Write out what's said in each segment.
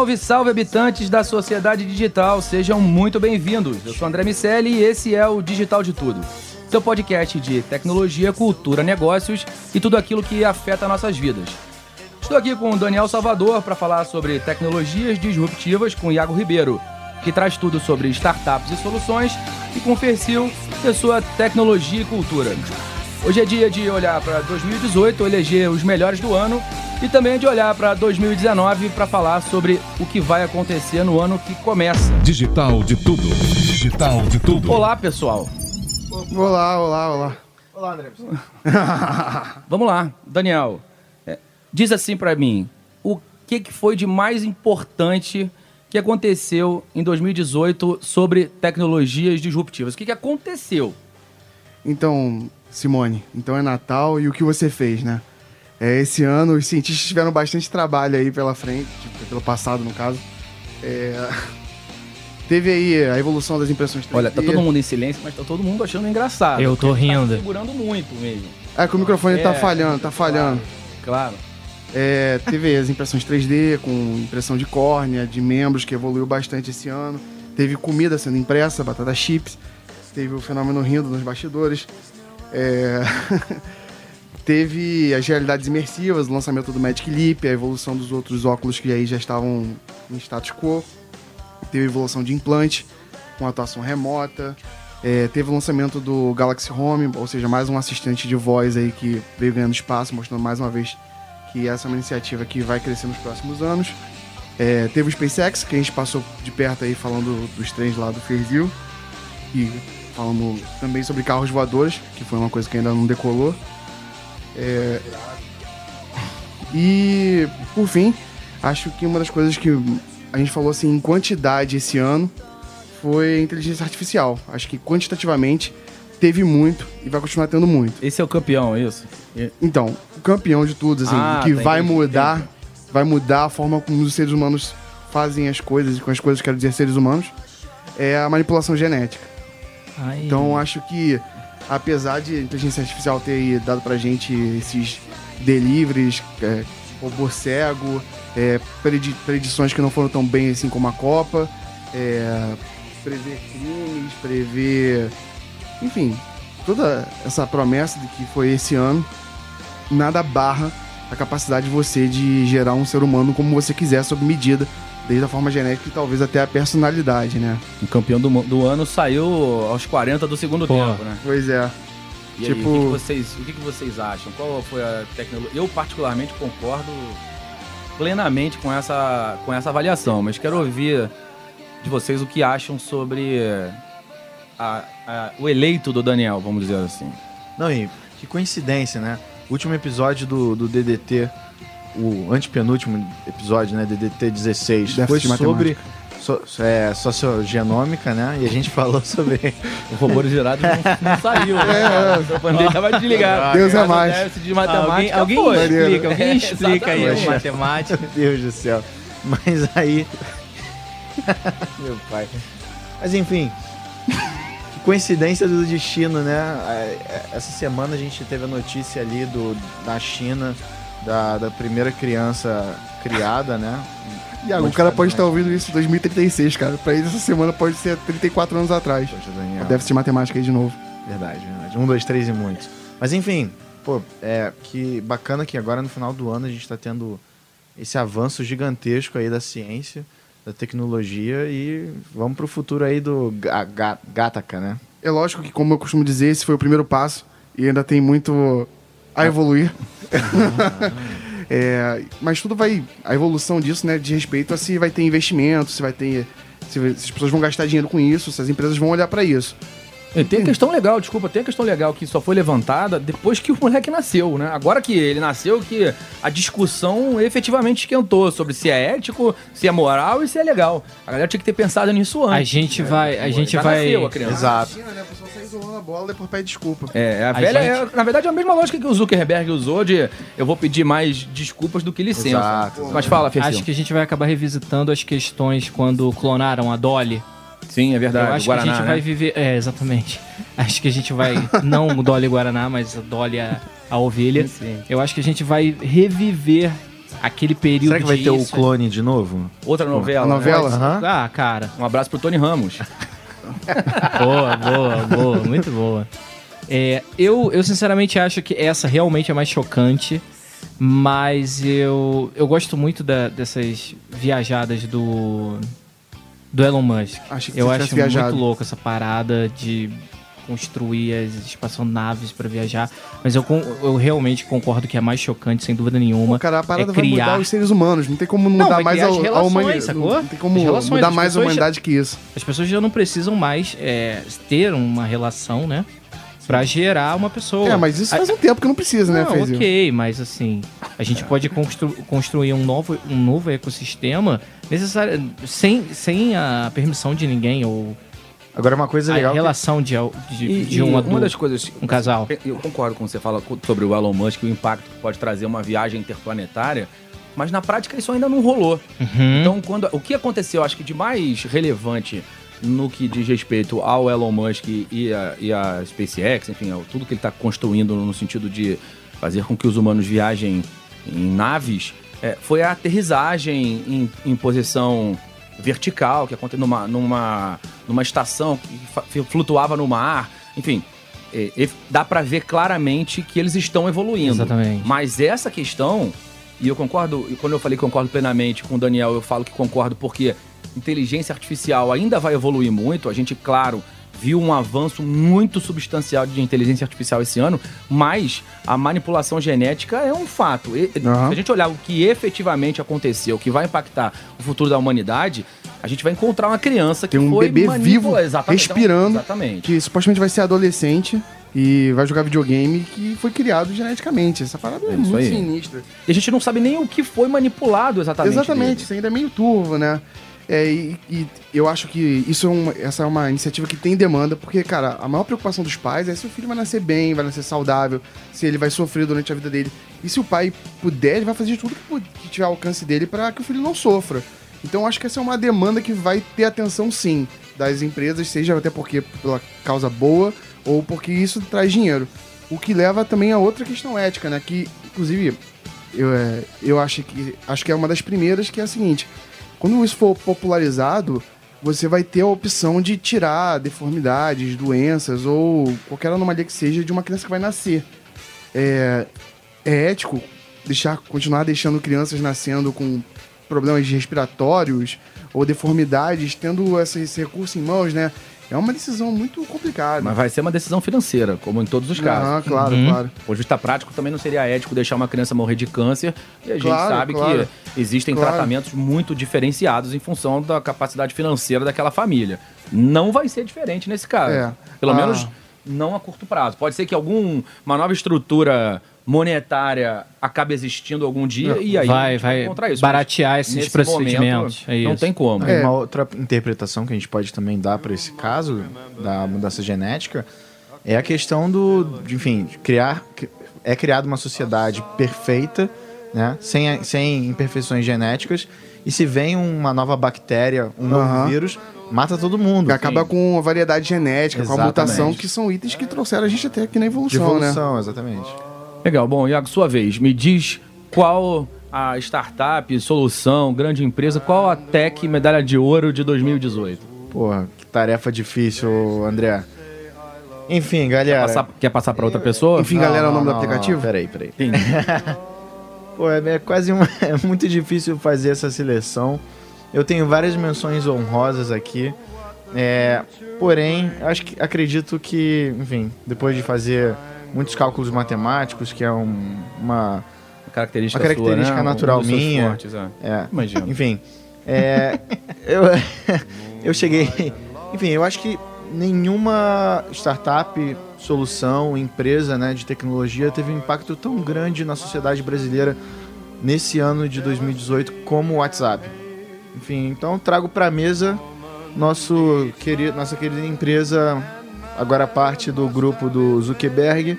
Salve, salve habitantes da sociedade digital, sejam muito bem-vindos. Eu sou André Miceli e esse é o Digital de Tudo, seu podcast de tecnologia, cultura, negócios e tudo aquilo que afeta nossas vidas. Estou aqui com o Daniel Salvador para falar sobre tecnologias disruptivas com Iago Ribeiro, que traz tudo sobre startups e soluções, e com o é sua tecnologia e cultura. Hoje é dia de olhar para 2018, eleger os melhores do ano e também de olhar para 2019 para falar sobre o que vai acontecer no ano que começa. Digital de tudo. Digital de tudo. Olá, pessoal. Olá, olá, olá. Vamos lá, Daniel. é, diz assim para mim, o que, que foi de mais importante que aconteceu em 2018 sobre tecnologias disruptivas? O que, que aconteceu? Então, Simone, então é Natal e o que você fez, né? É, esse ano os cientistas tiveram bastante trabalho aí pela frente, tipo, pelo passado no caso. É, Teve aí a evolução das impressões 3D. Olha, tá todo mundo em silêncio, mas tá todo mundo achando engraçado. Eu tô porque rindo. Tá segurando muito mesmo. É que o microfone tá É, falhando, tá falhando. Claro. É, teve as impressões 3D com impressão de córnea, de membros, que evoluiu bastante esse ano. Teve comida sendo impressa, batata chips. Teve o fenômeno rindo nos bastidores. É, teve as realidades imersivas, o lançamento do Magic Leap, a evolução dos outros óculos que aí já estavam em status quo. Teve a evolução de implante, com atuação remota. É, teve o lançamento do Galaxy Home, ou seja, mais um assistente de voz aí que veio ganhando espaço, mostrando mais uma vez que essa é uma iniciativa que vai crescer nos próximos anos. É, teve o SpaceX, que a gente passou de perto aí falando dos trens lá do Fairview. E falando também sobre carros voadores, que foi uma coisa que ainda não decolou. É, e, por fim, acho que uma das coisas que a gente falou assim em quantidade esse ano foi a inteligência artificial. Acho que quantitativamente teve muito e vai continuar tendo muito. Esse é o campeão, é isso? Então, o campeão de tudo, assim, Ah, que tá, vai mudar, vai mudar a forma como os seres humanos fazem as coisas, e com as coisas quero dizer seres humanos, é a manipulação genética. Então, acho que, apesar de a inteligência artificial ter dado pra gente esses deliveries, é, robô cego, é, predi- predições que não foram tão bem assim como a Copa, é, prever crimes, prever. Enfim, toda essa promessa de que foi esse ano, nada barra a capacidade de você de gerar um ser humano como você quiser, sob medida, desde a forma genética e talvez até a personalidade, né? O campeão do, do ano saiu aos 40 do segundo Pô. tempo, né? Pois é. E aí, Tipo- o, que, que vocês, o que, que vocês acham? Qual foi a tecnologia? Eu, particularmente, concordo plenamente com essa, com essa avaliação, mas quero ouvir de vocês o que acham sobre a- a- o eleito do Daniel, vamos dizer assim. Não, e que coincidência, né? O último episódio do, do DDT, o antepenúltimo episódio, né? DDT 16, Déficit foi de sobre so, é, sociogenômica, né? E a gente falou sobre. O robô gerado não, não saiu. né? O microfone dele tava desligado. Deus é o mais. de matemática alguém foi. explica, alguém É, explica aí a matemática. Meu Deus do céu. Mas aí. Meu pai. Mas enfim. Que coincidência do destino, né? É, Essa semana a gente teve a notícia ali do, da China, da, da primeira criança criada, né? E o cara pode estar ouvindo isso em 2036, cara. Pra ele, essa semana pode ser 34 anos atrás. Poxa, Daniel. Déficit de matemática aí de novo. Verdade, verdade. Um, dois, três e muitos. Mas enfim, Pô, é que bacana que agora no final do ano a gente está tendo esse avanço gigantesco aí da ciência, da tecnologia e vamos pro futuro aí do ga- ga- Gataca, né? É lógico que, como eu costumo dizer, esse foi o primeiro passo e ainda tem muito a evoluir. É, mas tudo vai. A evolução disso, né, de respeito a se vai ter investimento, se vai ter. Se, se as pessoas vão gastar dinheiro com isso, se as empresas vão olhar pra isso. E tem a questão legal, desculpa, tem a questão legal que só foi levantada depois que o moleque nasceu, né? Agora que ele nasceu, que a discussão efetivamente esquentou sobre se é ético, se é moral e se é legal. A galera tinha que ter pensado nisso antes. A gente vai. A Pô, gente já vai. nasceu a criança. Exato. Imagina, né? A pessoa sai isolando a bola e depois pede desculpa. É, a, A velha, gente- é, na verdade, é a mesma lógica que o Zuckerberg usou de eu vou pedir mais desculpas do que licença. Exato, Mas fala, Fercinho. Acho que a gente vai acabar revisitando as questões quando clonaram a Dolly. Sim, é verdade. Eu acho Guaraná, que a gente né? vai viver. É, exatamente. Acho que a gente vai. Não o Dolly Guaraná, mas a Dolly a, a ovelha. Sim. Eu acho que a gente vai reviver aquele período Será que vai de ter o isso. clone de novo? Outra novela. A né? novela? Aham. Ah, cara. Um abraço pro Tony Ramos. Boa, boa, boa. Muito boa. É, eu, eu sinceramente acho que essa realmente é mais chocante. Mas eu, eu gosto muito da- dessas viajadas do. Do Elon Musk. Que eu acho viajado. muito louco essa parada de construir as espaçonaves pra viajar. Mas eu, eu realmente concordo que é mais chocante, sem dúvida nenhuma. Cara, a parada é vai criar... mudar os seres humanos. Não tem como Não, mudar vai mais a, a humanidade. sacou? Não tem como relações, mudar mais a pessoas já- humanidade que isso. As pessoas já não precisam mais é, ter uma relação, né? Pra gerar uma pessoa. É, mas isso A- faz um tempo que não precisa, né, Não, Fezil? ok, mas assim, a gente pode constru- construir um novo, um novo ecossistema necessário, sem, sem a permissão de ninguém ou Agora uma coisa a legal. que- relação de, al- de, E, de um uma adulto, das coisas. um casal. Eu concordo com você fala sobre o Elon Musk, o impacto que pode trazer uma viagem interplanetária, mas na prática isso ainda não rolou. Uhum. Então, quando, o que aconteceu, acho que de mais relevante no que diz respeito ao Elon Musk e a, e a SpaceX, enfim, tudo que ele está construindo no sentido de fazer com que os humanos viajem em naves, é, foi a aterrissagem em, em posição vertical, que aconteceu numa, numa, numa estação que flutuava no mar, enfim. é, é, dá para ver claramente que eles estão evoluindo. Exatamente. Mas essa questão, e eu concordo, e quando eu falei que concordo plenamente com o Daniel, eu falo que concordo porque inteligência artificial ainda vai evoluir muito. A gente, claro, viu um avanço muito substancial de inteligência artificial esse ano, mas a manipulação genética é um fato. E- Aham. Se a gente olhar o que efetivamente aconteceu, o que vai impactar o futuro da humanidade, a gente vai encontrar uma criança que Tem um foi bebê vivo, exatamente, respirando. Exatamente. Que supostamente vai ser adolescente e vai jogar videogame que foi criado geneticamente. Essa parada é, É muito aí. sinistra. E a gente não sabe nem o que foi manipulado exatamente. Exatamente, dele. isso ainda é meio turvo, né? É, e, e eu acho que isso é uma, essa é uma iniciativa que tem demanda, porque, cara, a maior preocupação dos pais é se o filho vai nascer bem, vai nascer saudável, se ele vai sofrer durante a vida dele. E se o pai puder, ele vai fazer tudo que, que tiver ao alcance dele para que o filho não sofra. Então eu acho que essa é uma demanda que vai ter atenção sim das empresas, seja até porque pela causa boa ou porque isso traz dinheiro. O que leva também a outra questão ética, né? Que, inclusive, eu, é, eu acho que acho que é uma das primeiras, que é a seguinte: quando isso for popularizado, você vai ter a opção de tirar deformidades, doenças ou qualquer anomalia que seja de uma criança que vai nascer. É, é ético deixar, continuar deixando crianças nascendo com problemas respiratórios ou deformidades, tendo esse, esse recurso em mãos, né? É uma decisão muito complicada. Mas vai ser uma decisão financeira, como em todos os casos. Ah, claro, Uhum. claro. Por vista prático, também não seria ético deixar uma criança morrer de câncer. E a gente Claro, sabe claro. que existem Claro. tratamentos muito diferenciados em função da capacidade financeira daquela família. Não vai ser diferente nesse caso. É. Pelo Ah. menos não a curto prazo. Pode ser que alguma nova estrutura monetária acabe existindo algum dia e aí vai, vai encontrar isso. baratear esses nesse procedimentos. momento, é não tem como. Aí É. Uma outra interpretação que a gente pode também dar para esse caso da mudança genética é a questão do, de, enfim, de criar é criada uma sociedade perfeita, né, sem, sem imperfeições genéticas e se vem uma nova bactéria, um novo vírus, mata todo mundo. Que acaba com a variedade genética, com a Exatamente. mutação, que são itens que trouxeram a gente até aqui na de evolução, né? evolução, exatamente. Legal, bom, Iago, sua vez, me diz qual a startup, solução, grande empresa, qual a tech medalha de ouro de 2018? Porra, que tarefa difícil, André. Enfim, galera. Passar- quer passar pra outra pessoa? Enfim, Não, galera, é o não, nome do não, aplicativo? não, Peraí, peraí. Pô, é, é quase uma, é muito difícil fazer essa seleção. Eu tenho várias menções honrosas aqui. É, porém, acho que acredito que, enfim, depois de fazer muitos cálculos matemáticos, que é um- uma, característica uma característica sua, né? Um natural seus minha. fortes, é. É, Imagino. Enfim, é, eu, eu cheguei. Enfim, eu acho que nenhuma startup, solução, empresa né, de tecnologia teve um impacto tão grande na sociedade brasileira nesse ano de 2018 como o WhatsApp. Enfim, então trago para a mesa nosso querido, nossa querida empresa, agora parte do grupo do Zuckerberg,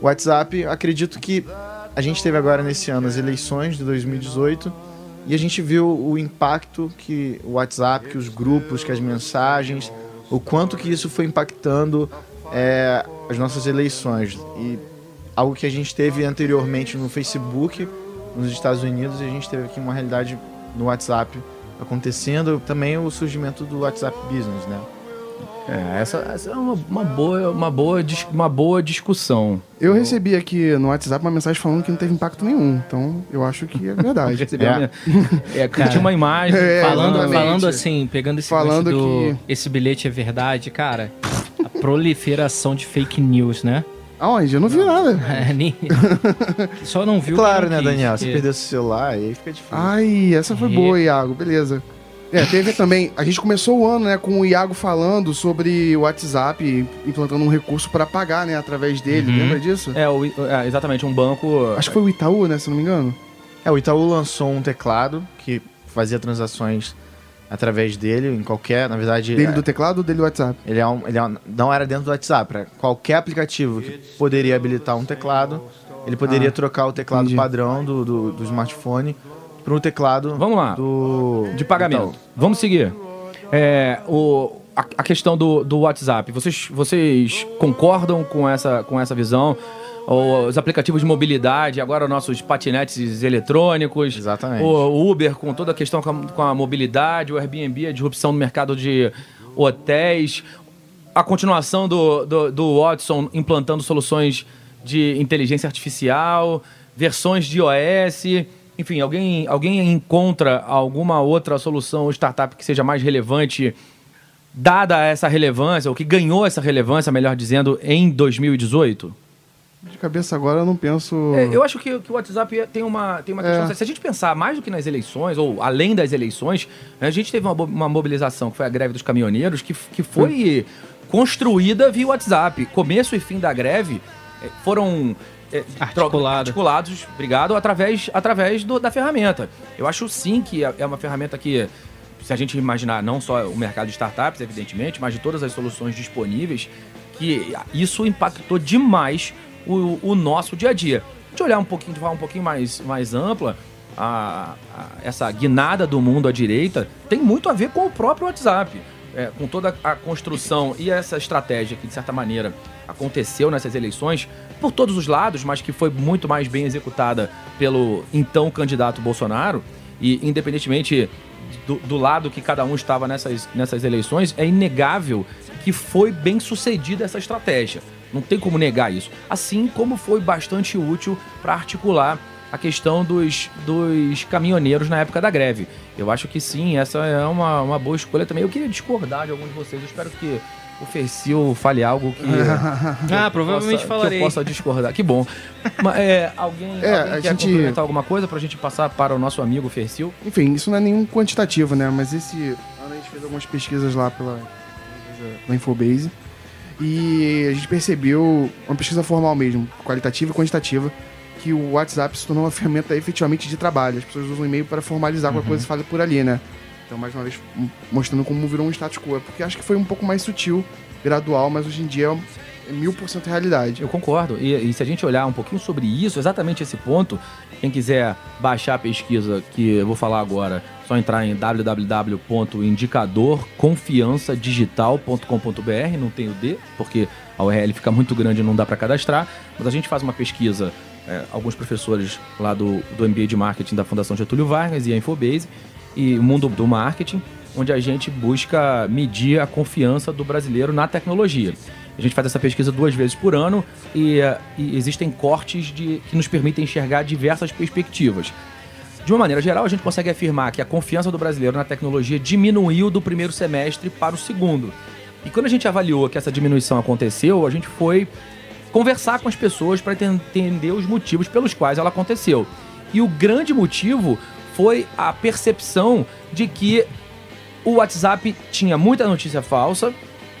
WhatsApp. Acredito que a gente teve agora nesse ano as eleições de 2018 e a gente viu o impacto que o WhatsApp, que os grupos, que as mensagens, o quanto que isso foi impactando é, as nossas eleições. E algo que a gente teve anteriormente no Facebook, nos Estados Unidos, e a gente teve aqui uma realidade no WhatsApp acontecendo. Também o surgimento do WhatsApp Business, né? É, essa, essa é uma, uma boa, uma, boa, uma boa discussão. Eu recebi aqui no WhatsApp uma mensagem falando que não teve impacto nenhum. Então, eu acho que é verdade. Recebi É. uma- é, curti uma imagem. É, falando, falando assim, pegando esse Falando do, que- esse bilhete é verdade, cara. A proliferação de fake news, né? Aonde? Eu não vi nada. É, nem- Só não viu. claro, né, Daniel? Você porque- perdeu seu celular, aí fica difícil. Ai, essa foi E- boa, Iago. Beleza. É, teve também. A gente começou o ano, né, com o Iago falando sobre o WhatsApp, implantando um recurso para pagar, né, através dele. Uhum. Lembra disso? É, o- é, exatamente, um banco. Acho que foi o Itaú, né, se não me engano. É, o Itaú lançou um teclado que fazia transações através dele, em qualquer, na verdade, Dele é- do teclado ou dele do WhatsApp? ele, é um, ele é um- não era dentro do WhatsApp, era qualquer aplicativo que poderia habilitar um teclado, ele poderia Ah, trocar o teclado entendi. padrão do, do, do smartphone para um teclado Vamos lá. do De pagamento. Itaú. Vamos seguir. É, o, a, a questão do, do WhatsApp. Vocês, vocês concordam com essa, com essa visão? Os aplicativos de mobilidade, agora nossos patinetes eletrônicos. Exatamente. O Uber com toda a questão com a, com a mobilidade, o Airbnb, a disrupção no mercado de hotéis. A continuação do, do, do Watson implantando soluções de inteligência artificial, versões de iOS. Enfim, alguém, alguém encontra alguma outra solução ou startup que seja mais relevante, dada essa relevância, ou que ganhou essa relevância, melhor dizendo, em 2018? De cabeça agora eu não penso. É, eu acho que, que o WhatsApp tem uma, tem uma questão. É. Se a gente pensar mais do que nas eleições, ou além das eleições, né, a gente teve uma, uma mobilização, que foi a greve dos caminhoneiros, que, que foi construída via WhatsApp. Começo e fim da greve eh, foram. Articulado. articulados, obrigado, através, através do- da ferramenta. Eu acho sim que é é uma ferramenta que, se a gente imaginar não só o mercado de startups, evidentemente, mas de todas as soluções disponíveis, que isso impactou demais o, o nosso dia a dia. De olhar um pouquinho, de forma um pouquinho mais, mais ampla, a- a- essa guinada do mundo à direita tem muito a ver com o próprio WhatsApp. É, com toda a construção e essa estratégia que, de certa maneira, aconteceu nessas eleições, por todos os lados, mas que foi muito mais bem executada pelo então candidato Bolsonaro, e independentemente do, do lado que cada um estava nessas, nessas eleições, é inegável que foi bem sucedida essa estratégia. Não tem como negar isso. Assim como foi bastante útil para articular a questão dos, dos caminhoneiros na época da greve. Eu acho que sim, essa é uma, uma boa escolha também. Eu queria discordar de alguns de vocês. Eu espero que o Fercil fale algo que. Ah, eu provavelmente possa, falarei. Que eu possa discordar. Que bom. Mas, é, alguém, É, alguém a quer gente- complementar alguma coisa pra gente passar para o nosso amigo Fercil? Enfim, isso não é nenhum quantitativo, né? Mas esse ano a gente fez algumas pesquisas lá pela, pela Infobase. E a gente percebeu, uma pesquisa formal mesmo, qualitativa e quantitativa, que o WhatsApp se tornou uma ferramenta efetivamente de trabalho. As pessoas usam o e-mail para formalizar qualquer coisa que por ali, né? Então, mais uma vez, mostrando como virou um status quo. Porque acho que foi um pouco mais sutil, gradual, mas hoje em dia é mil por cento realidade. Eu concordo. E, e se a gente olhar um pouquinho sobre isso, exatamente esse ponto, quem quiser baixar a pesquisa que eu vou falar agora, só entrar em www.indicadorconfiançadigital.com.br, não tem o D, porque a URL fica muito grande e não dá para cadastrar, mas a gente faz uma pesquisa, é, alguns professores lá do, do MBA de Marketing da Fundação Getúlio Vargas e a Infobase, e o mundo do marketing, onde a gente busca medir a confiança do brasileiro na tecnologia. A gente faz essa pesquisa duas vezes por ano e, e existem cortes de, que nos permitem enxergar diversas perspectivas. De uma maneira geral, a gente consegue afirmar que a confiança do brasileiro na tecnologia diminuiu do primeiro semestre para o segundo. E quando a gente avaliou que essa diminuição aconteceu, a gente foi conversar com as pessoas para entender os motivos pelos quais ela aconteceu. E o grande motivo foi a percepção de que o WhatsApp tinha muita notícia falsa,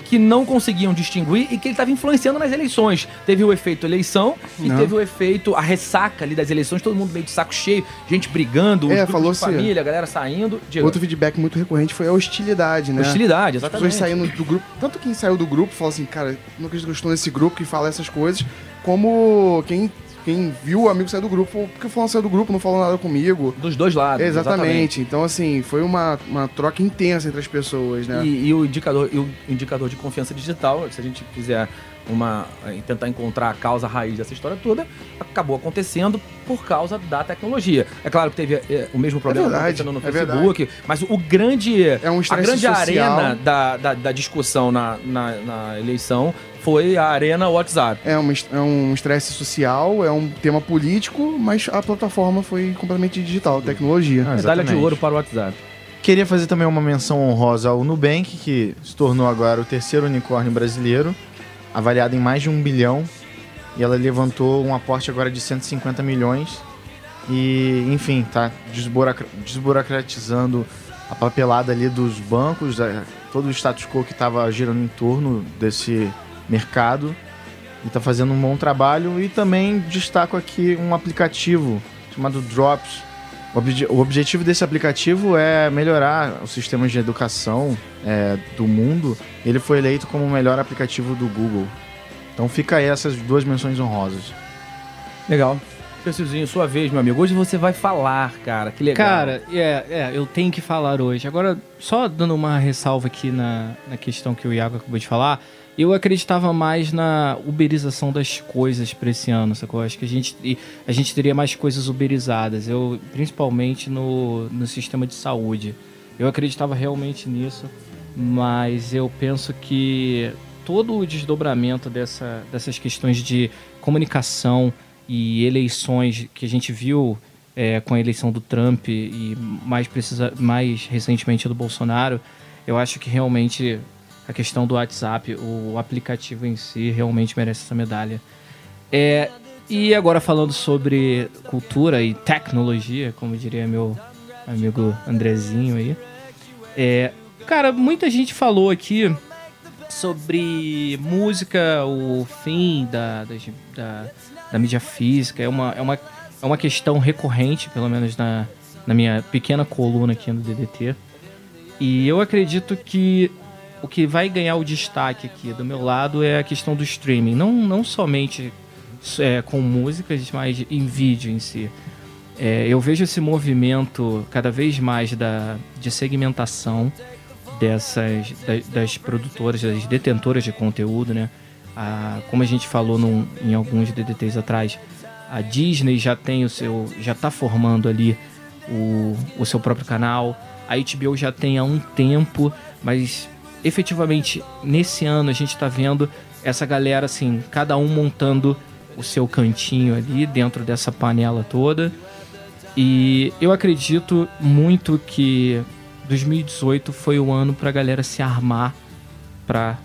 que não conseguiam distinguir e que ele estava influenciando nas eleições. Teve o efeito eleição e Não. teve o efeito, a ressaca ali das eleições, todo mundo meio de saco cheio, gente brigando, É, falou de assim, família, a galera saindo. Diego. Outro feedback muito recorrente foi a hostilidade, né? Hostilidade, As exatamente. pessoas saindo do grupo. Tanto quem saiu do grupo fala assim, cara, não acredito que eu estou nesse grupo que fala essas coisas, como quem, quem viu o amigo sair do grupo, porque fulano saiu do grupo, não falou nada comigo. Dos dois lados. Exatamente. Então, assim, foi uma, uma troca intensa entre as pessoas, né? E, e o indicador, e o indicador de confiança digital, se a gente quiser uma, eh, tentar encontrar a causa raiz dessa história toda, acabou acontecendo por causa da tecnologia. É claro que teve eh, o mesmo problema verdade, acontecendo no é Facebook, mas o grande, É um a estresse grande social. arena da, da, da discussão na, na, na eleição foi a arena WhatsApp. É, uma, é um estresse social, é um tema político, mas a plataforma foi completamente digital, tecnologia. Ah, Medalha de ouro para o WhatsApp. Queria fazer também uma menção honrosa ao Nubank, que se tornou agora o terceiro unicórnio brasileiro, avaliado em mais de um bilhão. E ela levantou um aporte agora de 150 milhões. E, enfim, tá desburocratizando a papelada ali dos bancos, é, todo o status quo que estava girando em torno desse mercado. E tá fazendo um bom trabalho. E também destaco aqui um aplicativo chamado Drops, o, obje- o objetivo desse aplicativo é melhorar os sistemas de educação é, do mundo. Ele foi eleito como o melhor aplicativo do Google. Então fica aí essas duas menções honrosas. Legal. Cecilzinho, sua vez, meu amigo. Hoje você vai falar, cara. Que legal. Cara, é, é, eu tenho que falar hoje. Agora, só dando uma ressalva aqui na, na questão que o Iago acabou de falar, eu acreditava mais na uberização das coisas pra esse ano, sacou? Acho que a gente, a gente teria mais coisas uberizadas, eu, principalmente no, no sistema de saúde. Eu acreditava realmente nisso, mas eu penso que todo o desdobramento dessa, dessas questões de comunicação e eleições que a gente viu é, com a eleição do Trump e mais, precisa, mais recentemente do Bolsonaro, eu acho que realmente a questão do WhatsApp, o aplicativo em si, realmente merece essa medalha. É, e agora falando sobre cultura e tecnologia, como diria meu amigo Andrezinho aí. É, cara, muita gente falou aqui sobre música, o fim da, da, da, mídia física. É uma, é, uma, é uma questão recorrente, pelo menos na, na minha pequena coluna aqui no DDT. E eu acredito que o que vai ganhar o destaque aqui do meu lado é a questão do streaming. Não, não somente é, com músicas, mas em vídeo em si. É, eu vejo esse movimento cada vez mais da, de segmentação dessas da- das produtoras, das detentoras de conteúdo, né? A, como a gente falou num- em alguns DDTs atrás, a Disney já tem o seu, já está formando ali o, o seu próprio canal. A HBO já tem há um tempo, mas efetivamente nesse ano a gente está vendo essa galera assim, cada um montando o seu cantinho ali dentro dessa panela toda. E eu acredito muito que 2018 foi o ano pra galera se armar pra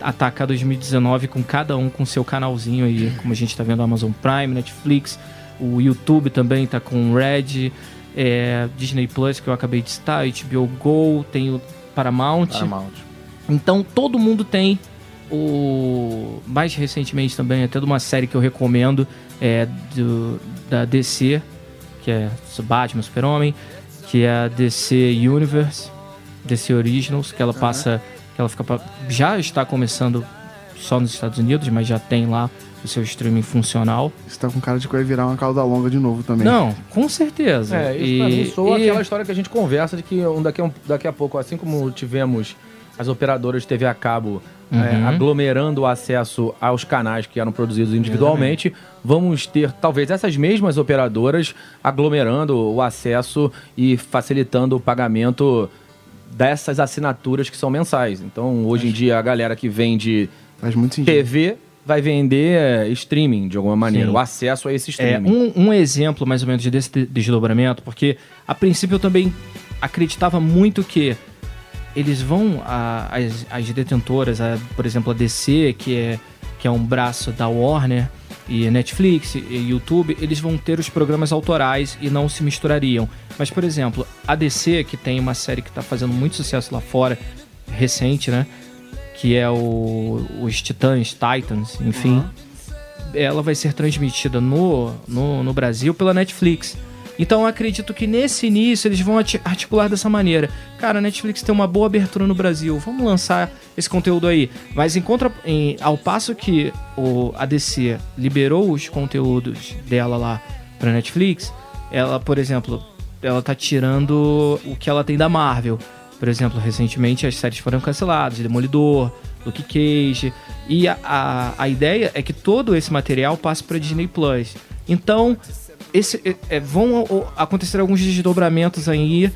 atacar 2019 com cada um com seu canalzinho aí, como a gente tá vendo Amazon Prime, Netflix, o YouTube também tá com Red, é, Disney Plus que eu acabei de citar, HBO Go, tem o Paramount. Paramount. Então todo mundo tem o mais recentemente também até de uma série que eu recomendo é do, da DC que é Batman Super Homem que é a DC Universe DC Originals que ela passa que ela fica já está começando só nos Estados Unidos mas já tem lá o seu streaming funcional Você tá com cara de que vai virar uma cauda longa de novo também. não com certeza É, isso pra E- mim soa e- aquela história que a gente conversa de que um, daqui, a um- daqui a pouco, assim como tivemos as operadoras de TV a cabo é, Uhum. aglomerando o acesso aos canais que eram produzidos individualmente, vamos ter talvez essas mesmas operadoras aglomerando o acesso e facilitando o pagamento dessas assinaturas que são mensais. Então, hoje em dia, a galera que vende Faz muito sentido. TV vai vender é, streaming de alguma maneira, Sim. o acesso a esse É, streaming. um, um exemplo, mais ou menos, desse de- desdobramento, porque a princípio eu também acreditava muito que eles vão, a- as, as detentoras, a- por exemplo, a DC, que é, que é um braço da Warner, e Netflix e YouTube, eles vão ter os programas autorais e não se misturariam. Mas, por exemplo, a DC, que tem uma série que está fazendo muito sucesso lá fora, recente, né? Que é o, os Titãs, Titans, enfim ela vai ser transmitida no, no, no Brasil pela Netflix. Então acredito que nesse início eles vão articular dessa maneira. Cara, a Netflix tem uma boa abertura no Brasil, vamos lançar esse conteúdo aí. Mas em contra, em- ao passo que o, a DC liberou os conteúdos dela lá pra Netflix, ela, por exemplo, ela tá tirando o que ela tem da Marvel. Por exemplo, recentemente as séries foram canceladas, Demolidor, Luke Cage. E a, a, a ideia é que todo esse material passe para Disney Plus. Então, esse, é, é, vão acontecer alguns desdobramentos aí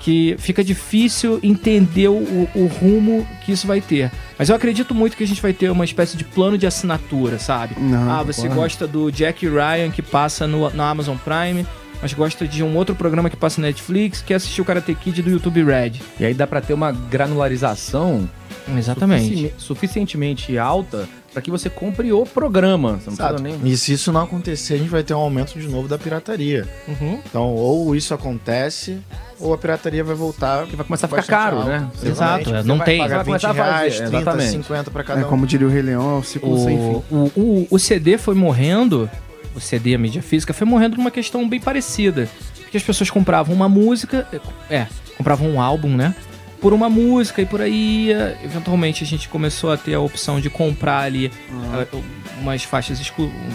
que fica difícil entender o, o rumo que isso vai ter. Mas eu acredito muito que a gente vai ter uma espécie de plano de assinatura, sabe? Não, ah, você gosta do Jack Ryan que passa no, na Amazon Prime, mas gosta de um outro programa que passa na Netflix, quer assistir o Karate Kid do YouTube Red. E aí dá pra ter uma granularização Exatamente. sufici- suficientemente alta pra que você compre o programa. Nem... E se isso não acontecer, a gente vai ter um aumento de novo da pirataria. Uhum. Então, ou isso acontece, ou a pirataria vai voltar. Que vai começar a ficar caro, alta. né? Exatamente. Exato, Você é, não vai tem. Pagar Vai 20 começar a fazer, reais, 30, exatamente. 50 pra cada É, um. como diria o Rei Leão, é o ciclo sem fim. O, o, o, o CD foi morrendo, o CD, a mídia física, foi morrendo numa questão bem parecida. Porque as pessoas compravam uma música, é, compravam um álbum, né? Por uma música e por aí, ia. eventualmente a gente começou a ter a opção de comprar ali eh, umas faixas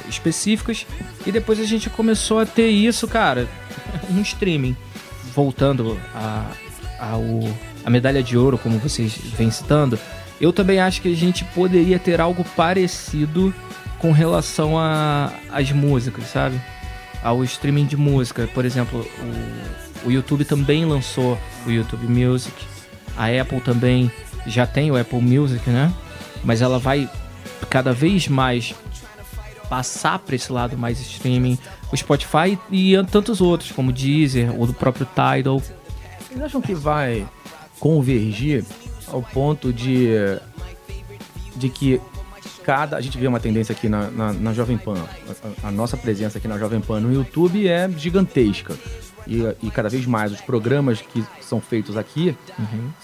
específicas e depois a gente começou a ter isso, cara, um streaming. Voltando a, ao, a medalha de ouro, como vocês vêm citando, eu também acho que a gente poderia ter algo parecido com relação às músicas, sabe? Ao streaming de música. Por exemplo, o, o YouTube também lançou o YouTube Music. A Apple também já tem o Apple Music, né? Mas ela vai cada vez mais passar para esse lado mais streaming. O Spotify e tantos outros, como o Deezer ou do próprio Tidal. Vocês acham que vai convergir ao ponto de, de que cada. A gente vê uma tendência aqui na, na, na Jovem Pan. A, a nossa presença aqui na Jovem Pan no YouTube é gigantesca. E, e cada vez mais os programas que são feitos aqui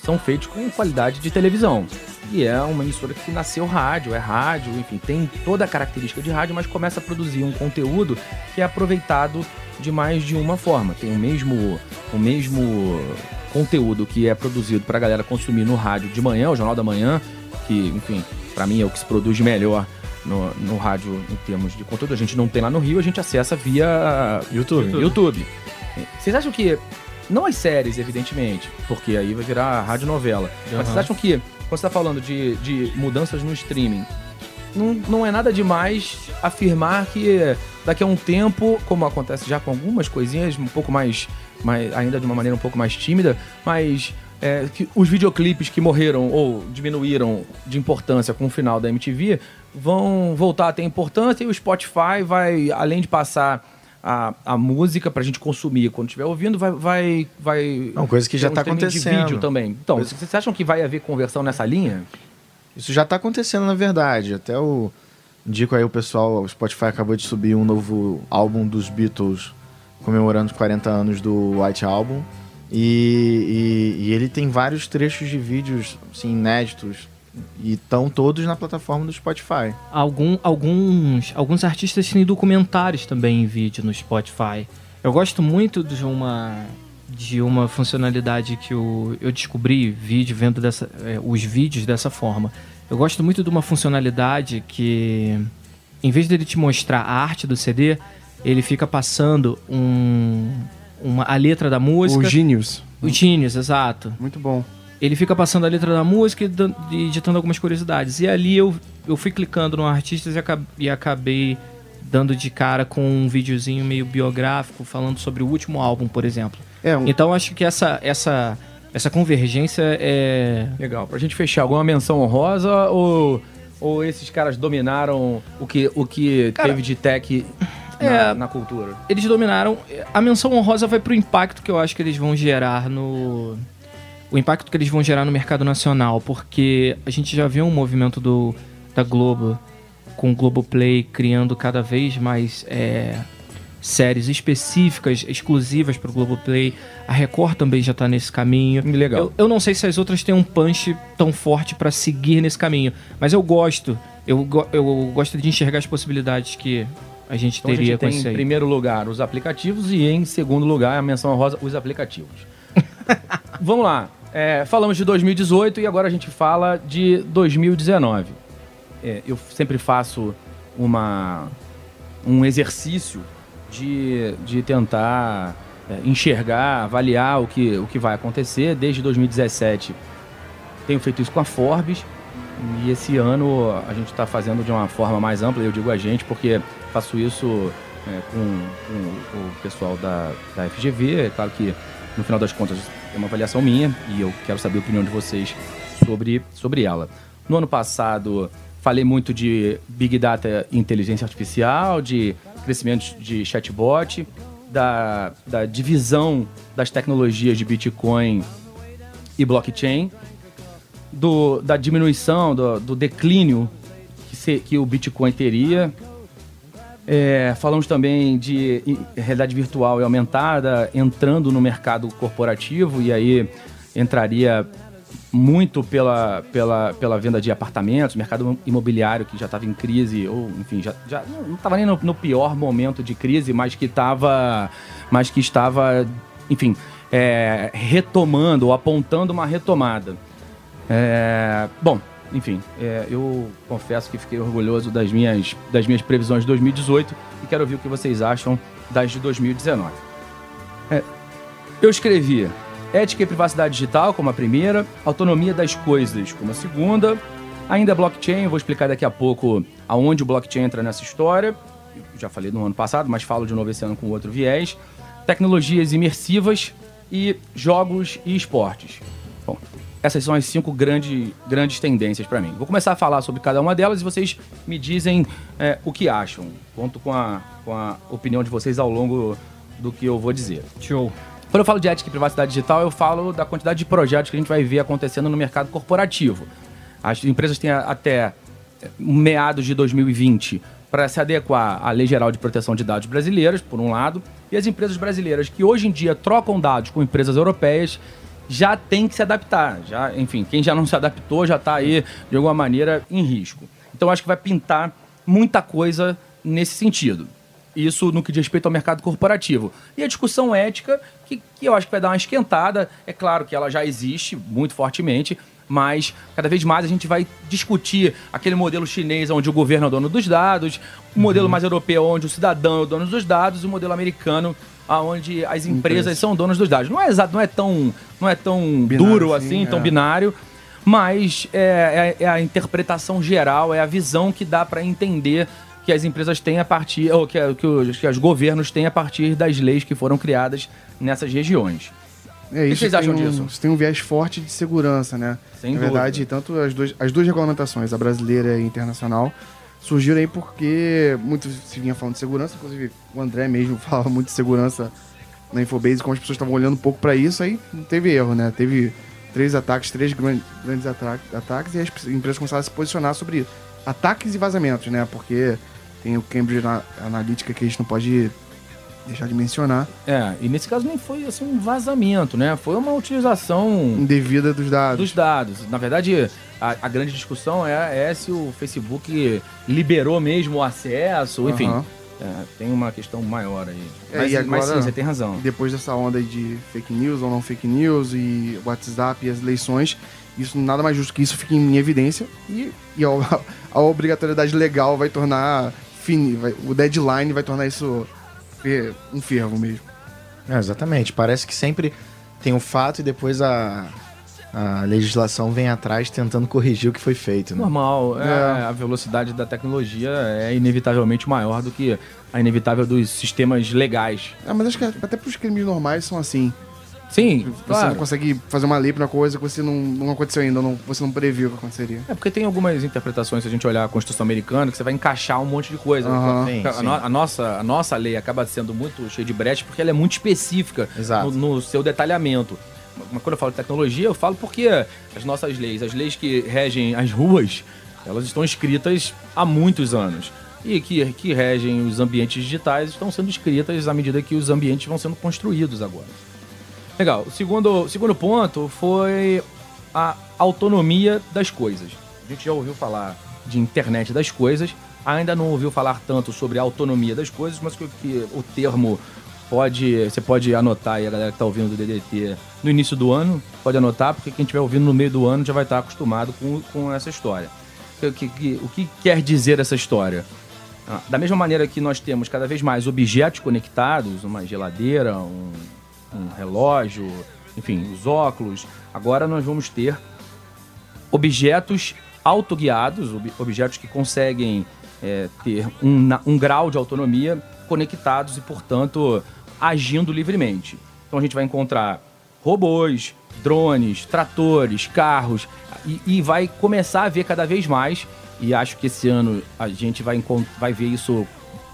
são feitos com qualidade de televisão. E é uma emissora que nasceu rádio, é rádio, enfim, tem toda a característica de rádio, mas começa a produzir um conteúdo que é aproveitado de mais de uma forma. Tem o mesmo, o mesmo conteúdo que é produzido para a galera consumir no rádio de manhã, o Jornal da Manhã, que, enfim, para mim é o que se produz melhor no, no rádio em termos de conteúdo. A gente não tem lá no Rio, a gente acessa via YouTube. YouTube. Vocês acham que. Não as séries, evidentemente, porque aí vai virar rádio novela. Mas vocês acham que, quando você tá falando de, de mudanças no streaming, não, não é nada demais afirmar que daqui a um tempo, como acontece já com algumas coisinhas, um pouco mais. mais ainda de uma maneira um pouco mais tímida, mas. É, que os videoclipes que morreram ou diminuíram de importância com o final da MTV vão voltar a ter importância e o Spotify vai, além de passar a, a música pra gente consumir quando estiver ouvindo, vai. vai, vai Não, coisa que já tá acontecendo. De vídeo também. Então, Coisa- vocês acham que vai haver conversão nessa linha? Isso já tá acontecendo, na verdade. Até o. Indico aí o pessoal, o Spotify acabou de subir um novo álbum dos Beatles comemorando os 40 anos do White Album. E, e- e ele tem vários trechos de vídeos assim, inéditos. E estão todos na plataforma do Spotify. Algum, alguns, alguns artistas têm documentários também em vídeo no Spotify. Eu gosto muito de uma de uma funcionalidade que eu, eu descobri vídeo vendo dessa, é, os vídeos dessa forma. Eu gosto muito de uma funcionalidade que, em vez dele te mostrar a arte do CD, ele fica passando um, uma, a letra da música. O Genius. O Genius, exato Muito bom. ele fica passando a letra da música e dan- e ditando algumas curiosidades. E ali eu, eu fui clicando no artistas e, acab- e acabei dando de cara com um videozinho meio biográfico falando sobre o último álbum, por exemplo. É, um, Então acho que essa, essa, essa convergência é. Legal. Pra gente fechar, alguma menção honrosa ou, Ou esses caras dominaram o que, o que Cara, teve de tech é- na cultura? Eles dominaram. A menção honrosa vai pro impacto que eu acho que eles vão gerar no. O impacto que eles vão gerar no mercado nacional, porque a gente já vê um movimento do, da Globo com o Globoplay criando cada vez mais é, séries específicas, exclusivas para o Globoplay. A Record também já tá nesse caminho. Legal. Eu, eu não sei se as outras têm um punch tão forte para seguir nesse caminho, mas eu gosto. Eu, eu gosto de enxergar as possibilidades que a gente Então a teria gente com tem isso em primeiro lugar os aplicativos e em segundo lugar a menção rosa os aplicativos. Vamos lá. É, falamos de 2018 e agora a gente fala de 2019. É, eu sempre faço uma, um exercício de, de tentar é, enxergar, avaliar o que, o que vai acontecer. Desde 2017 tenho feito isso com a Forbes e esse ano a gente está fazendo de uma forma mais ampla, eu digo a gente, porque faço isso é, com, com o pessoal da, da FGV. É claro que no final das contas é uma avaliação minha e eu quero saber a opinião de vocês sobre, sobre ela. No ano passado falei muito de Big Data e inteligência artificial, de crescimento de chatbot, da, da divisão das tecnologias de Bitcoin e blockchain, do, da diminuição, do, do declínio que, se- que o Bitcoin teria. É, falamos também de realidade virtual e aumentada entrando no mercado corporativo e aí entraria muito pela, pela, pela venda de apartamentos, mercado imobiliário que já estava em crise, ou enfim, já, já não estava nem no, no pior momento de crise, mas que estava, mas que estava, enfim, é, retomando ou apontando uma retomada. É, bom, enfim, é, eu confesso que fiquei orgulhoso das minhas, das minhas previsões de 2018 e quero ouvir o que vocês acham das de 2019. É, eu escrevi ética e privacidade digital como a primeira, autonomia das coisas como a segunda, ainda blockchain, vou explicar daqui a pouco aonde o blockchain entra nessa história. Eu já falei no ano passado, mas falo de novo esse ano com outro viés. Tecnologias imersivas e jogos e esportes. Bom, essas são as cinco grande, grandes tendências para mim. Vou começar a falar sobre cada uma delas e vocês me dizem é, o que acham. Conto com a, com a opinião de vocês ao longo do que eu vou dizer. Show. Quando eu falo de ética e privacidade digital, eu falo da quantidade de projetos que a gente vai ver acontecendo no mercado corporativo. As empresas têm até eh, meados de 2020 para se adequar à Lei Geral de Proteção de Dados brasileiras, por um lado, e as empresas brasileiras que hoje em dia trocam dados com empresas europeias já têm que se adaptar. Já, enfim, quem já não se adaptou já está aí, de alguma maneira, em risco. Então, acho que vai pintar muita coisa nesse sentido. Isso no que diz respeito ao mercado corporativo. E a discussão ética, que, que eu acho que vai dar uma esquentada, é claro que ela já existe muito fortemente, mas cada vez mais a gente vai discutir aquele modelo chinês onde o governo é o dono dos dados, o modelo mais europeu onde o cidadão é o dono dos dados, e o modelo americano onde as empresas Empresa. são donas dos dados. Não é exato, não é tão, não é tão Binário duro assim, assim, tão é. binário, mas é, é- é a interpretação geral, é a visão que dá para entender que as empresas têm a partir, ou que, que, os, que os governos têm a partir das leis que foram criadas nessas regiões. É, O que isso vocês acham um, disso? Isso tem um viés forte de segurança, né? Sem Na dúvida. verdade, tanto as, dois, as duas regulamentações, a brasileira e a internacional, surgiram aí porque muito se vinha falando de segurança, inclusive o André mesmo falava muito de segurança na Infobase, como as pessoas estavam olhando um pouco para isso, aí não teve erro, né? Teve três ataques, três gran- grandes ata- ataques e as empresas começaram a se posicionar sobre ataques e vazamentos, né? Porque tem o Cambridge Ana- Analytica que a gente não pode deixar de mencionar, É, e nesse caso nem foi assim, um vazamento, né? Foi uma utilização indevida dos dados. dos dados. Na verdade, a, a grande discussão é, é se o Facebook liberou mesmo o acesso, enfim. Aham. é, tem uma questão maior aí. É, mas, agora- mas sim, você tem razão. depois dessa onda aí de fake news ou não fake news e WhatsApp e as eleições, isso nada mais justo que isso fique em evidência e, e a, a obrigatoriedade legal vai tornar fini, vai- o deadline vai tornar isso fer- um fervo mesmo. É, exatamente. Parece que sempre tem o fato e depois a, a legislação vem atrás tentando corrigir o que foi feito. Né? Normal, é, É. a velocidade da tecnologia é inevitavelmente maior do que a inevitável dos sistemas legais. Ah, mas acho que até para os crimes normais são assim. Sim, Você claro. não consegue fazer uma lei pra uma coisa que você não, não aconteceu ainda, não, você não previu que aconteceria. É porque tem algumas interpretações, se a gente olhar a Constituição Americana, que você vai encaixar um monte de coisa. Aham. Sim, a, sim. a nossa, a nossa lei acaba sendo muito cheia de brechas porque ela é muito específica no, no seu detalhamento. Mas quando eu falo de tecnologia, eu falo porque as nossas leis, as leis que regem as ruas, elas estão escritas há muitos anos. E que, que regem os ambientes digitais estão sendo escritas à medida que os ambientes vão sendo construídos agora. Legal. O segundo, segundo ponto foi a autonomia das coisas. A gente já ouviu falar de internet das coisas, ainda não ouviu falar tanto sobre a autonomia das coisas, mas que, que o termo pode. Você pode anotar aí, a galera que tá ouvindo o DDT no início do ano, pode anotar, porque quem estiver ouvindo no meio do ano já vai estar acostumado com, com essa história. O que, que- o que quer dizer essa história? Ah, Da mesma maneira que nós temos cada vez mais objetos conectados, uma geladeira, um, um relógio, enfim, os óculos, agora nós vamos ter objetos autoguiados, ob- objetos que conseguem é, ter um, um grau de autonomia conectados e, portanto, agindo livremente. Então a gente vai encontrar robôs, drones, tratores, carros e, e vai começar a ver cada vez mais. E acho que esse ano a gente vai, vai ver isso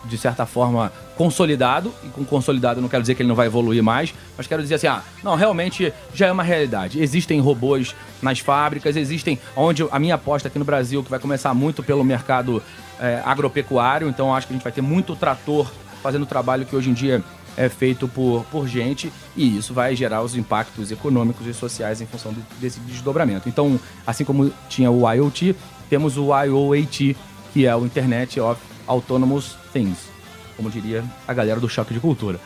de certa forma consolidado. E com consolidado não quero dizer que ele não vai evoluir mais, mas quero dizer assim, ah, não, realmente já é uma realidade. Existem robôs nas fábricas, existem onde a minha aposta aqui no Brasil que vai começar muito pelo mercado é, agropecuário. Então acho que a gente vai ter muito trator fazendo trabalho que hoje em dia é feito por, por gente e isso vai gerar os impactos econômicos e sociais em função de- desse desdobramento. Então, assim como tinha o IoT, temos o IOAT, que é o Internet of Autonomous Things, como diria a galera do Choque de Cultura.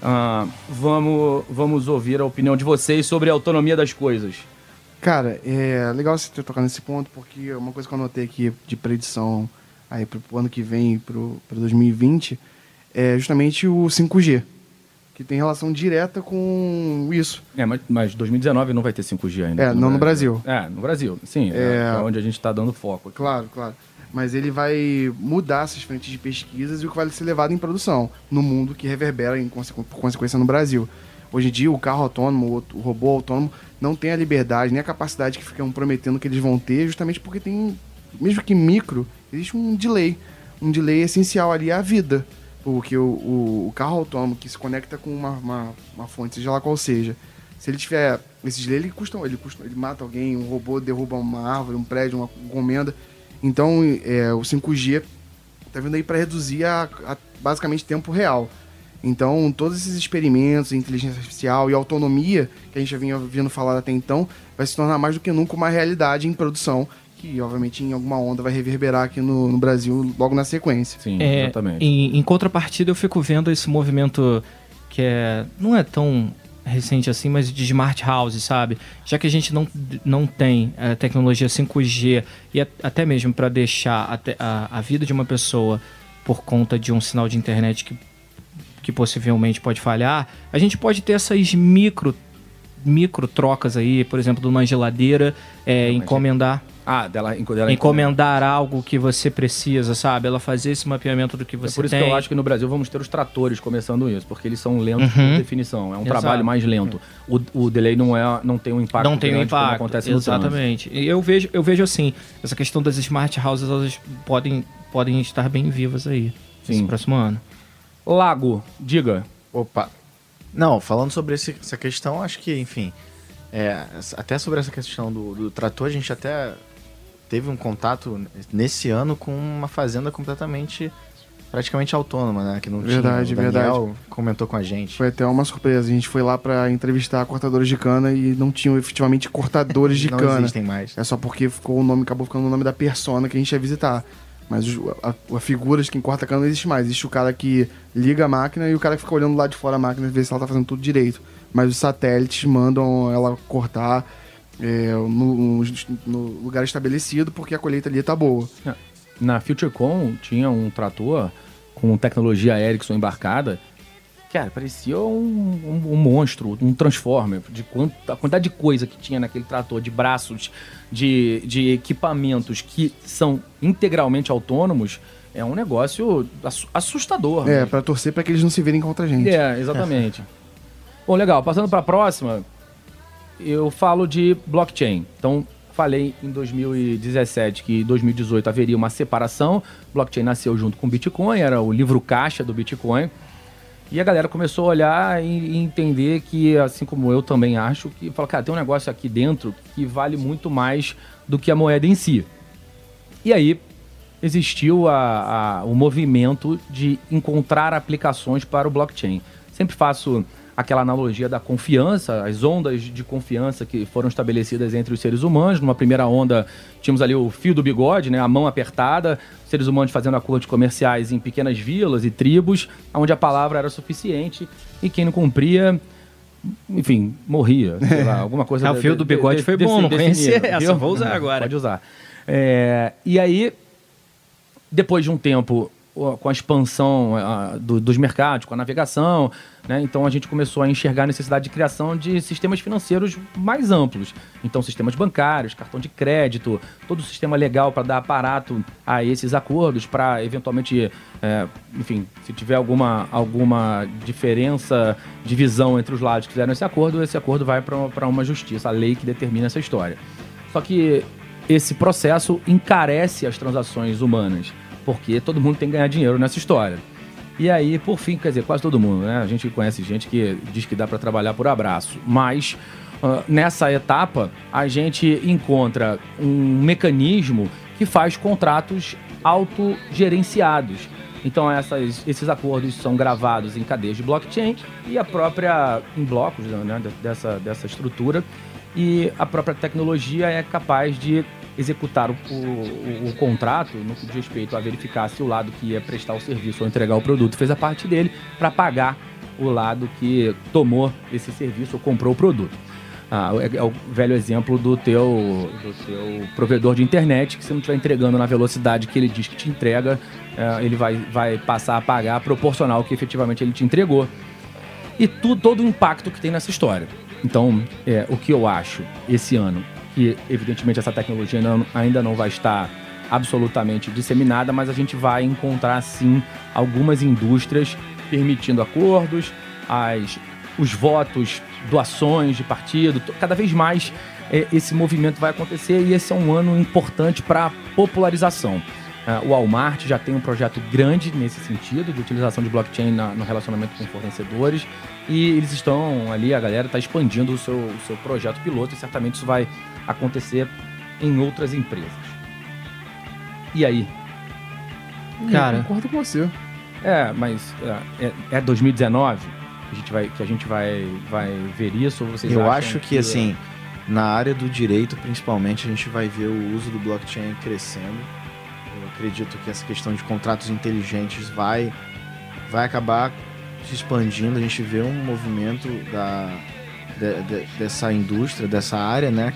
Ah, vamos, vamos ouvir a opinião de vocês sobre a autonomia das coisas. Cara, é legal você ter tocado nesse ponto, porque uma coisa que eu anotei aqui de predição aí pro ano que vem, pro, pro 2020, é justamente o 5G, que tem relação direta com isso. É, mas, mas 2019 não vai ter 5G ainda. É, aqui não no Brasil. É, no Brasil, sim. É, É. é onde a gente está dando foco. aqui. Claro, claro. Mas ele vai mudar essas frentes de pesquisas e o que vai ser levado em produção no mundo que reverbera em por consequência no Brasil. Hoje em dia, o carro autônomo, o robô autônomo, não tem a liberdade nem a capacidade que ficam prometendo que eles vão ter, justamente porque tem, mesmo que micro, existe um delay. Um delay essencial ali a vida. Porque o, o, o carro autônomo que se conecta com uma, uma, uma fonte, seja lá qual seja, se ele tiver esse delay, ele custa, ele custa, ele mata alguém, um robô derruba uma árvore, um prédio, uma encomenda. Então, é, o 5G tá vindo aí para reduzir a, a, basicamente tempo real. Então, todos esses experimentos, inteligência artificial e autonomia que a gente já vinha ouvindo falar até então, vai se tornar mais do que nunca uma realidade em produção, que obviamente em alguma onda vai reverberar aqui no, no Brasil logo na sequência. Sim, É, exatamente. Em, em contrapartida, eu fico vendo esse movimento que é, não é tão recente assim, mas de smart house, sabe? Já que a gente não, não tem a tecnologia 5G e a- até mesmo para deixar até a, a vida de uma pessoa por conta de um sinal de internet que, que possivelmente pode falhar, a gente pode ter essas micro micro trocas aí, por exemplo, de uma geladeira, é, encomendar Ah, dela, dela encomendar algo que você precisa, sabe? Ela fazer esse mapeamento do que É você por isso tem. que eu acho que no Brasil vamos ter os tratores começando isso, porque eles são lentos Uhum. por definição. É um Exato. trabalho mais lento. O, o delay não, é, não tem um impacto não tem um impacto. acontece no trânsito. Exatamente. E eu vejo, eu vejo assim, essa questão das smart houses, elas podem, podem estar bem vivas aí. Sim. Esse próximo ano. Lago, diga. Opa. Não, falando sobre esse- essa questão, acho que, enfim, é, até sobre essa questão do, do trator, a gente até teve um contato nesse ano com uma fazenda completamente, praticamente autônoma, né? Que não Verdade, tinha. O Daniel verdade. comentou com a gente. Foi até uma surpresa. A gente foi lá para entrevistar cortadores de cana e não tinham efetivamente cortadores de não cana. existem mais. É só porque ficou o nome, acabou ficando o nome da persona que a gente ia visitar. Mas os- a, a figura de quem corta cana não existe mais. Existe o cara que liga a máquina e o cara que fica olhando lá de fora a máquina ver se ela tá fazendo tudo direito. Mas os satélites mandam ela cortar é, no, no lugar estabelecido porque a colheita ali tá boa. Na FutureCon tinha um trator com tecnologia Ericsson embarcada. Cara, parecia um, um- um monstro, um transformer. De quanto, a quantidade de coisa que tinha naquele trator, de braços, de, de equipamentos que são integralmente autônomos, é um negócio assu- assustador. É, mesmo. pra torcer pra que eles não se virem contra a gente. É, exatamente. Bom, legal. Passando para a próxima, eu falo de blockchain. Então, falei em 2017 que em 2018 haveria uma separação. Blockchain nasceu junto com Bitcoin, era o livro caixa do Bitcoin. E a galera começou a olhar e entender que, assim como eu também acho, que fala, cara, tem um negócio aqui dentro que vale muito mais do que a moeda em si. E aí existiu a- a- o movimento de encontrar aplicações para o blockchain. Sempre faço aquela analogia da confiança, as ondas de confiança que foram estabelecidas entre os seres humanos. Numa primeira onda, tínhamos ali o fio do bigode, né, a mão apertada, seres humanos fazendo acordos comerciais em pequenas vilas e tribos, onde a palavra era suficiente e quem não cumpria, enfim, morria. sei lá, alguma coisa Ah, o fio do bigode foi bom, não conhecia essa, viu? vou usar agora. Pode usar. É, e aí, depois de um tempo, com a expansão ah, do- dos mercados, com a navegação, né, então a gente começou a enxergar a necessidade de criação de sistemas financeiros mais amplos. Então, sistemas bancários, cartão de crédito, todo o sistema legal para dar aparato a esses acordos, para eventualmente, é, enfim, se tiver alguma, alguma diferença de visão entre os lados que fizeram esse acordo, esse acordo vai para uma justiça, a lei que determina essa história. Só que esse processo encarece as transações humanas, porque todo mundo tem que ganhar dinheiro nessa história. E aí, por fim, quer dizer, quase todo mundo, né? A gente conhece gente que diz que dá para trabalhar por abraço, mas ah, nessa etapa a gente encontra um mecanismo que faz contratos autogerenciados. Então essas- esses acordos são gravados em cadeias de blockchain e a própria em blocos né, dessa, dessa estrutura e a própria tecnologia é capaz de executar o, o- o contrato no que diz respeito a verificar se o lado que ia prestar o serviço ou entregar o produto fez a parte dele para pagar o lado que tomou esse serviço ou comprou o produto. Ah, é, é o velho exemplo do teu, do teu provedor de internet, que se não estiver entregando na velocidade que ele diz que te entrega, eh, ele vai, vai passar a pagar proporcional ao que efetivamente ele te entregou. E tu, todo o impacto que tem nessa história. Então, é, o que eu acho esse ano, que evidentemente essa tecnologia não- ainda não vai estar absolutamente disseminada, mas a gente vai encontrar sim algumas indústrias permitindo acordos, as, os votos, doações de partido, cada vez mais é, esse movimento vai acontecer e esse é um ano importante para a popularização. Ah, o Walmart já tem um projeto grande nesse sentido, de utilização de blockchain na- no relacionamento com fornecedores. E eles estão ali, a galera está expandindo o seu, o seu projeto piloto e certamente isso vai acontecer em outras empresas. E aí? Cara. Eu concordo com você. É, mas é, é- é 2019 que a gente vai, que a gente vai, vai ver isso? Ou vocês Eu acham acho que, assim, na área do direito, principalmente, a gente vai ver o uso do blockchain crescendo. Eu acredito que essa questão de contratos inteligentes vai, vai acabar se expandindo. A gente vê um movimento da, de- de- dessa indústria, dessa área, né?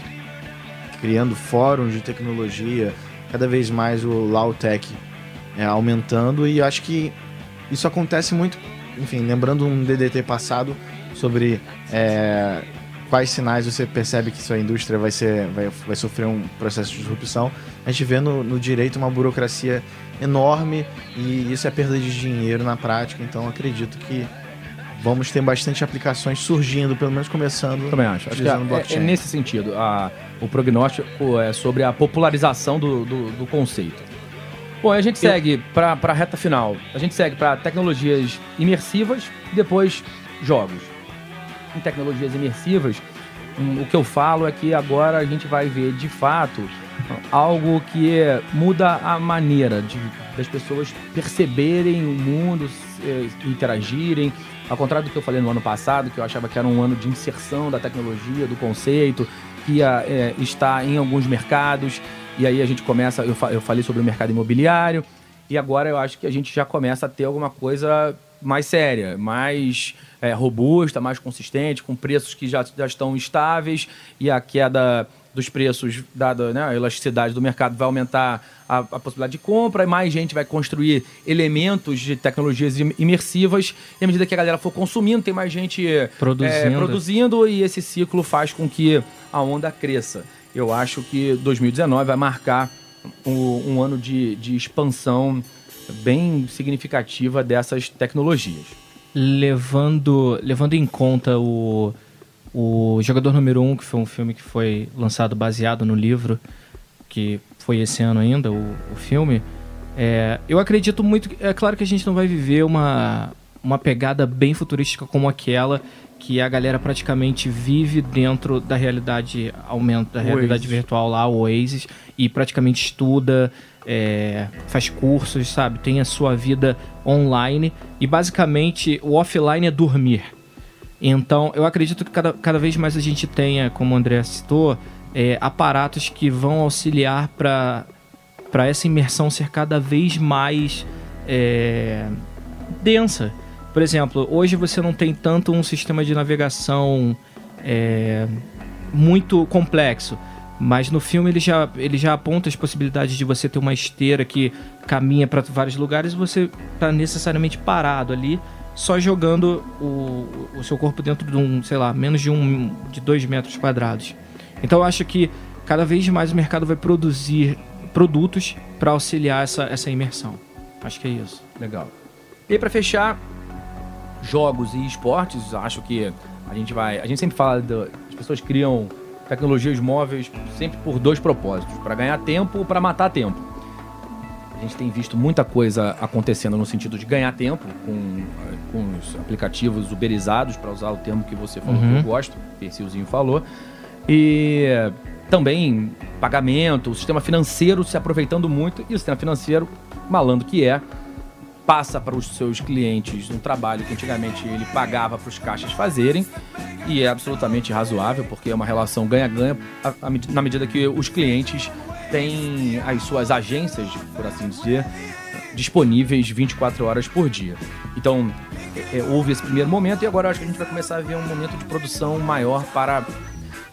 Criando fóruns de tecnologia, cada vez mais o Lautech é, aumentando e acho que isso acontece muito, enfim, lembrando um DDT passado sobre é, quais sinais você percebe que sua indústria vai, ser, vai, vai sofrer um processo de disrupção. A gente vê no, no direito uma burocracia enorme e isso é perda de dinheiro na prática, então acredito que vamos ter bastante aplicações surgindo, pelo menos começando Também acho. Acho é, é nesse sentido. A- o prognóstico é sobre a popularização do, do, do conceito. Bom, a gente segue para a reta final. A gente segue para tecnologias imersivas e depois jogos. Em tecnologias imersivas, hum, o que eu falo é que agora a gente vai ver de fato algo que muda a maneira de, das pessoas perceberem o mundo, eh, interagirem. Ao contrário do que eu falei no ano passado, que eu achava que era um ano de inserção da tecnologia, do conceito, que ia eh, estar em alguns mercados. E aí a gente começa, eu, eu falei sobre o mercado imobiliário, e agora eu acho que a gente já começa a ter alguma coisa mais séria, mais eh, robusta, mais consistente, com preços que já, já estão estáveis e a queda dos preços, dada né, a elasticidade do mercado, vai aumentar a, a possibilidade de compra, e mais gente vai construir elementos de tecnologias im- imersivas, e à medida que a galera for consumindo, tem mais gente eh, Produzindo. produzindo e esse ciclo faz com que a onda cresça. Eu acho que 2019 vai marcar um, um ano de, de expansão bem significativa dessas tecnologias. levando, levando em conta o, o Jogador Número 1, um, que foi um filme que foi lançado baseado no livro, que foi esse ano ainda, o, o filme, é, eu acredito muito. É claro que a gente não vai viver uma, uma pegada bem futurística como aquela que a galera praticamente vive dentro da realidade aumenta, da O realidade Oasis. virtual lá, o Oasis, e praticamente estuda, é, faz cursos, sabe? Tem a sua vida online e basicamente o offline é dormir. Então, eu acredito que cada, cada vez mais a gente tenha, como o André citou, é, aparatos que vão auxiliar para essa imersão ser cada vez mais é, densa. Por exemplo, hoje você não tem tanto um sistema de navegação é, muito complexo. Mas no filme ele já, ele já aponta as possibilidades de você ter uma esteira que caminha para vários lugares e você tá necessariamente parado ali, só jogando o, o seu corpo dentro de um, sei lá, menos de um de dois metros quadrados. Então eu acho que cada vez mais o mercado vai produzir produtos para auxiliar essa, essa imersão. Acho que é isso. Legal. E pra fechar, jogos e esportes, acho que a gente vai. A gente sempre fala. do- as pessoas criam tecnologias móveis sempre por dois propósitos: para ganhar tempo ou para matar tempo. A gente tem visto muita coisa acontecendo no sentido de ganhar tempo com, com os aplicativos uberizados, para usar o termo que você falou que Uhum. eu gosto, o Percilzinho falou. E também pagamento, o sistema financeiro se aproveitando muito, e o sistema financeiro, malandro que é, passa para os seus clientes um trabalho que antigamente ele pagava para os caixas fazerem e é absolutamente razoável porque é uma relação ganha-ganha na medida que os clientes têm as suas agências, por assim dizer, disponíveis 24 horas por dia. Então, é, é, houve esse primeiro momento e agora acho que a gente vai começar a ver um momento de produção maior para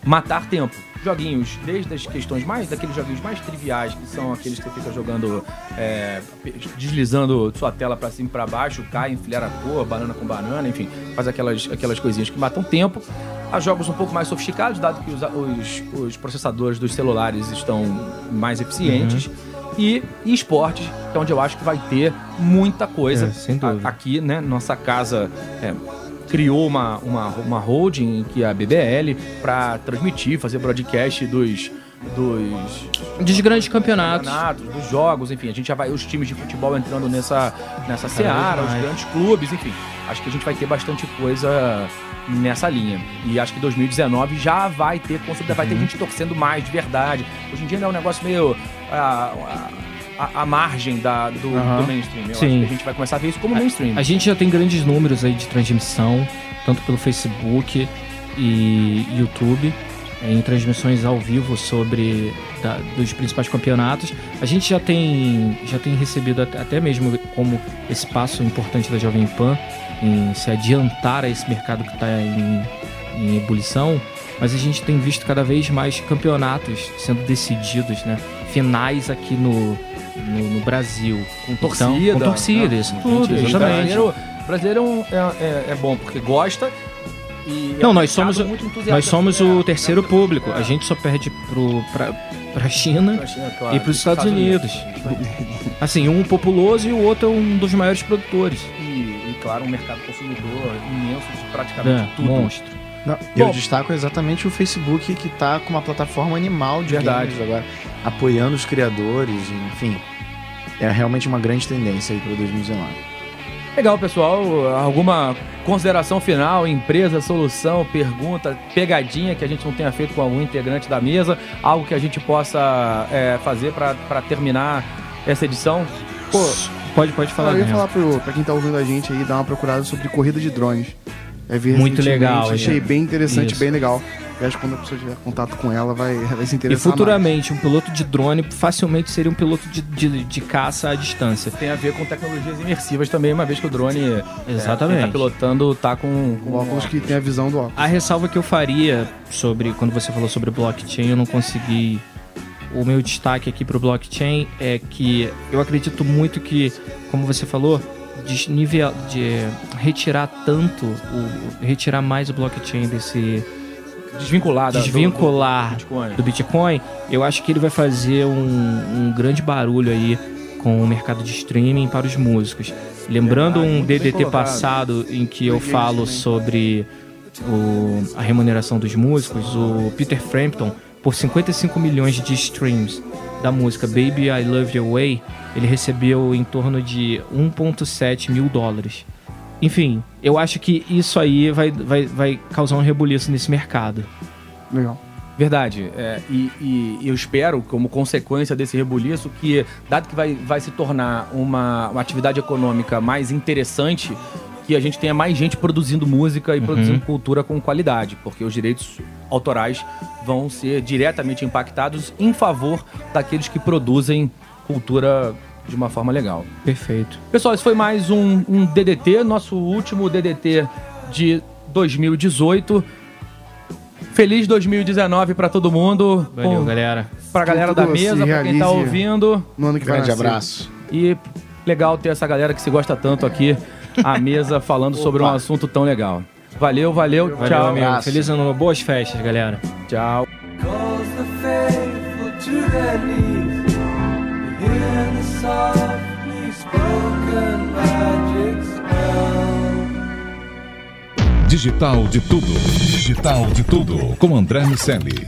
matar tempo. Joguinhos, desde as questões mais, daqueles joguinhos mais triviais, que são aqueles que você fica jogando, é, deslizando sua tela pra cima e pra baixo, cai, enfileira a cor, banana com banana, enfim, faz aquelas, aquelas coisinhas que matam tempo. Há jogos um pouco mais sofisticados, dado que os, os, os processadores dos celulares estão mais eficientes. E, e esportes, que é onde eu acho que vai ter muita coisa. É. A- aqui, né, nossa casa é, criou uma, uma, uma holding, que é a BBL, para transmitir, fazer broadcast dos, dos Dos grandes campeonatos. campeonatos, dos jogos, enfim, a gente já vai os times de futebol entrando nessa, nessa Cada seara, os grandes clubes, enfim. Acho que a gente vai ter bastante coisa nessa linha. E acho que 2019 já vai ter, vai Uhum. ter gente torcendo mais de verdade. Hoje em dia não é um negócio meio a, a, a margem da, do, Aham. do mainstream. Eu Sim. a gente vai começar a ver isso como mainstream. A gente já tem grandes números aí de transmissão, tanto pelo Facebook e YouTube, em transmissões ao vivo sobre da- dos principais campeonatos. A gente já tem, já tem recebido até, até mesmo como esse passo importante da Jovem Pan em se adiantar a esse mercado que está em, em ebulição, mas a gente tem visto cada vez mais campeonatos sendo decididos, né? Finais aqui no, no, no Brasil. Com torcida. Então, com torcida, isso tudo, exatamente. Brasileiro, brasileiro é, é, é bom porque gosta. E é Não, nós somos, nós somos o É, terceiro é, público. é. A gente só perde pro, pra, pra China Pra China, claro, e para os Estados, Unidos. Assim, um populoso e o outro é um dos maiores produtores. E, e, claro, um mercado consumidor imenso de praticamente É, tudo. monstro. Não, Bom. eu destaco exatamente o Facebook que tá com uma plataforma animal de Verdade. games agora, apoiando os criadores, enfim. É realmente uma grande tendência aí para 2019. Legal, pessoal. Alguma consideração final? Empresa, solução, pergunta, pegadinha que a gente não tenha feito com algum integrante da mesa? Algo que a gente possa é, fazer para terminar essa edição? Pô, pode, pode falar, Ah, eu ia falar pro, pra quem tá ouvindo a gente aí, dar uma procurada sobre corrida de drones. É Muito legal, Achei bem interessante, Isso. bem legal. Eu acho que quando a pessoa tiver contato com ela, vai, vai se E interessar futuramente, um piloto de drone facilmente seria um piloto de, de, de caça à distância. Tem a ver com tecnologias imersivas também, uma vez que o drone é, Exatamente. quem tá pilotando tá com, mais. com O óculos que tem a visão do óculos. A ressalva que eu faria sobre quando você falou sobre blockchain, eu não consegui. O meu destaque aqui para o blockchain é que eu acredito muito que, como você falou, desnivel, de retirar tanto, o, retirar mais o blockchain desse desvinculada. do- desvincular do Bitcoin. do Bitcoin, eu acho que ele vai fazer um, um grande barulho aí com o mercado de streaming para os músicos. Lembrando um DDT passado em que eu falo sobre o- a remuneração dos músicos, o Peter Frampton, por 55 milhões de streams da música Baby I Love Your Way, ele recebeu em torno de 1,7 mil dólares. Enfim, eu acho que isso aí vai, vai, vai causar um rebuliço nesse mercado. Legal. Verdade. É, e, e eu espero, como consequência desse rebuliço, que, dado que vai, vai se tornar uma, uma atividade econômica mais interessante, que a gente tenha mais gente produzindo música e produzindo cultura com qualidade, porque os direitos autorais vão ser diretamente impactados em favor daqueles que produzem cultura de uma forma legal. Perfeito. Pessoal, esse foi mais um, um DDT, nosso último DDT de 2018. Feliz 2019 pra todo mundo. Valeu, Com- galera. Pra galera tudo da mesa, pra quem tá ouvindo. No ano que vai Grande abraço. E legal ter essa galera que se gosta tanto aqui à mesa falando sobre um assunto tão legal. Valeu, valeu, Valeu, tchau. amigo. Feliz ano novo. Boas festas, galera. Tchau. Digital de tudo. Digital de tudo. Com André Miceli.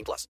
18 plus.